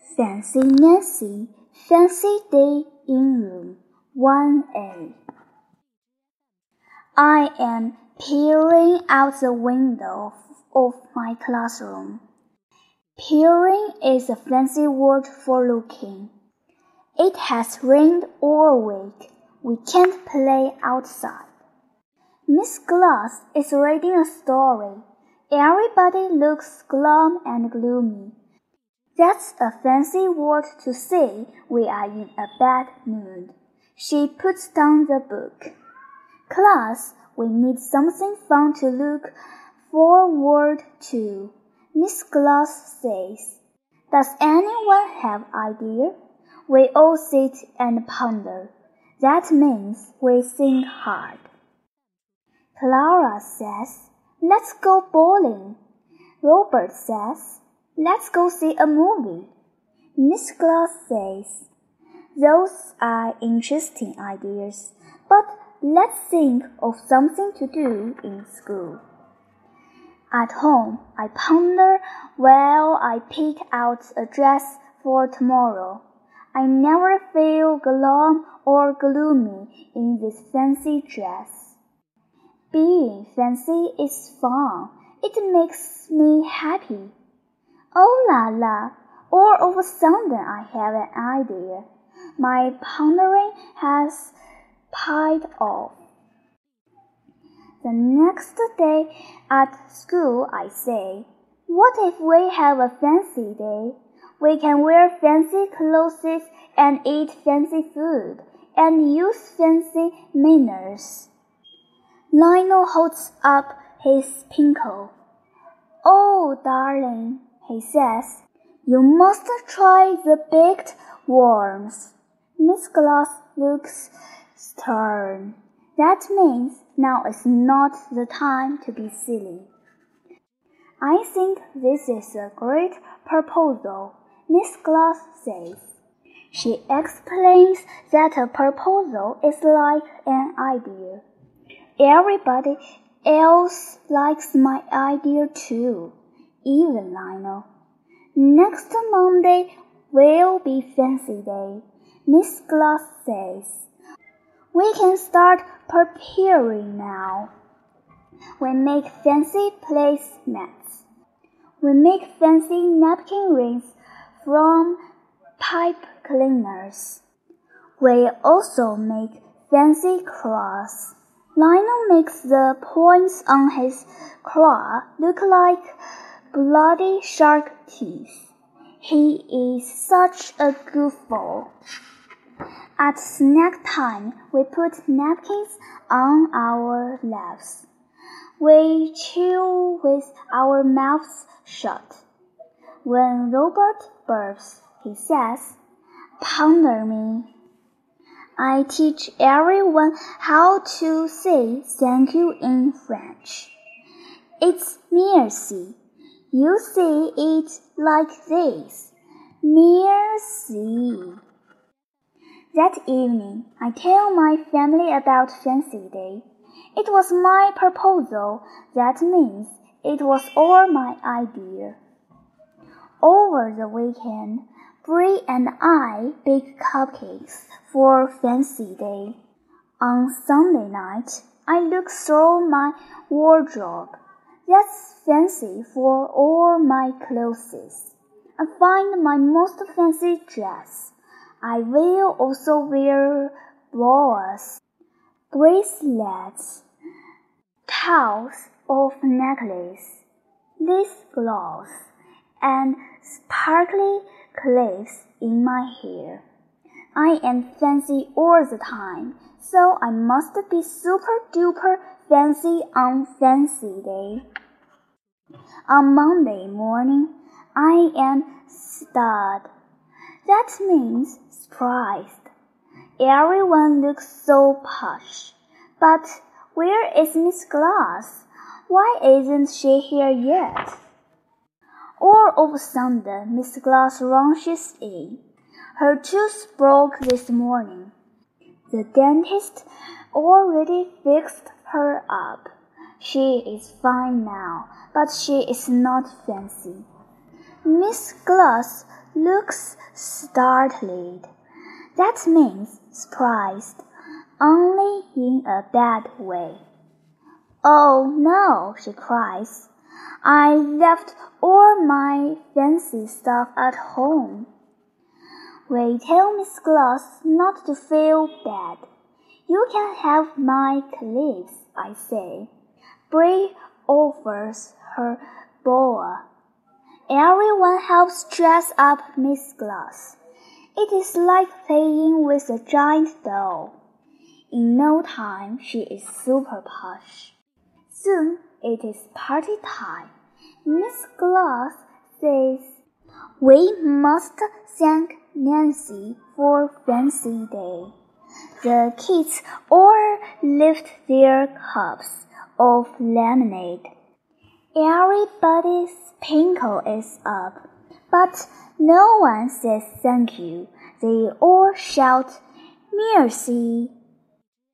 Fancy Nancy, Fancy Day in Room 1A. I am peering out the window of my classroom. Peering is a fancy word for looking. It has rained all week. We can't play outside. Miss Glass is reading a story. Everybody looks glum and gloomy. That's a fancy word to say we are in a bad mood. She puts down the book. Class, we need something fun to look forward to. Miss Glass says. Does anyone have idea? We all sit and ponder. That means we think hard. Clara says, Let's go bowling. Robert says, Let's go see a movie. Miss Glass says, Those are interesting ideas, but let's think of something to do in school. At home, I ponder while I pick out a dress for tomorrow. I never feel glum or gloomy in this fancy dress. Being fancy is fun. It makes me happy. Oh la la! All of a sudden I have an idea. My pondering has paid off. The next day at school I say, What if we have a fancy day? We can wear fancy clothes and eat fancy food and use fancy manners. Lionel holds up his pinkle. Oh, darling, he says, You must try the baked worms. Miss Glass looks stern. That means now is not the time to be silly. I think this is a great proposal, Miss Glass says. She explains that a proposal is like an idea. Everybody else likes my idea too even Lionel. Next Monday will be fancy day, Miss Glass says. We can start preparing now. We make fancy placemats. We make fancy napkin rings from pipe cleaners. We also make fancy claws. Lionel makes the points on his claw look like bloody shark teeth. He is such a goofball. At snack time, we put napkins on our laps. We chew with our mouths shut. When Robert burps, he says, Ponder me. I teach everyone how to say thank you in French. It's merci. You see it like this. Merci. That evening, I tell my family about Fancy Day. It was my proposal. That means it was all my idea. Over the weekend, Bree and I bake cupcakes for Fancy Day. On Sunday night, I look through my wardrobe. That's fancy for all my clothes. I find my most fancy dress. I will also wear boas, bracelets, tails of necklace, lace gloves, and sparkly clips in my hair. I am fancy all the time, so I must be super duper fancy on fancy day. On Monday morning, I am stunned. That means surprised. Everyone looks so posh. But where is Miss Glass? Why isn't she here yet? All of a sudden, Miss Glass rushes in. Her tooth broke this morning. The dentist already fixed her up. She is fine now, but she is not fancy. Miss Glass looks startled. That means surprised, only in a bad way. Oh no, she cries. I left all my fancy stuff at home. We tell Miss Glass not to feel bad. You can have my clips, I say. Bree offers her boa. Everyone helps dress up Miss Glass. It is like playing with a giant doll. In no time, she is super posh. Soon it is party time. Miss Glass says, We must thank Nancy for Fancy Day. The kids all lift their cups of lemonade. Everybody's pinkle is up, but no one says thank you. They all shout, Merci.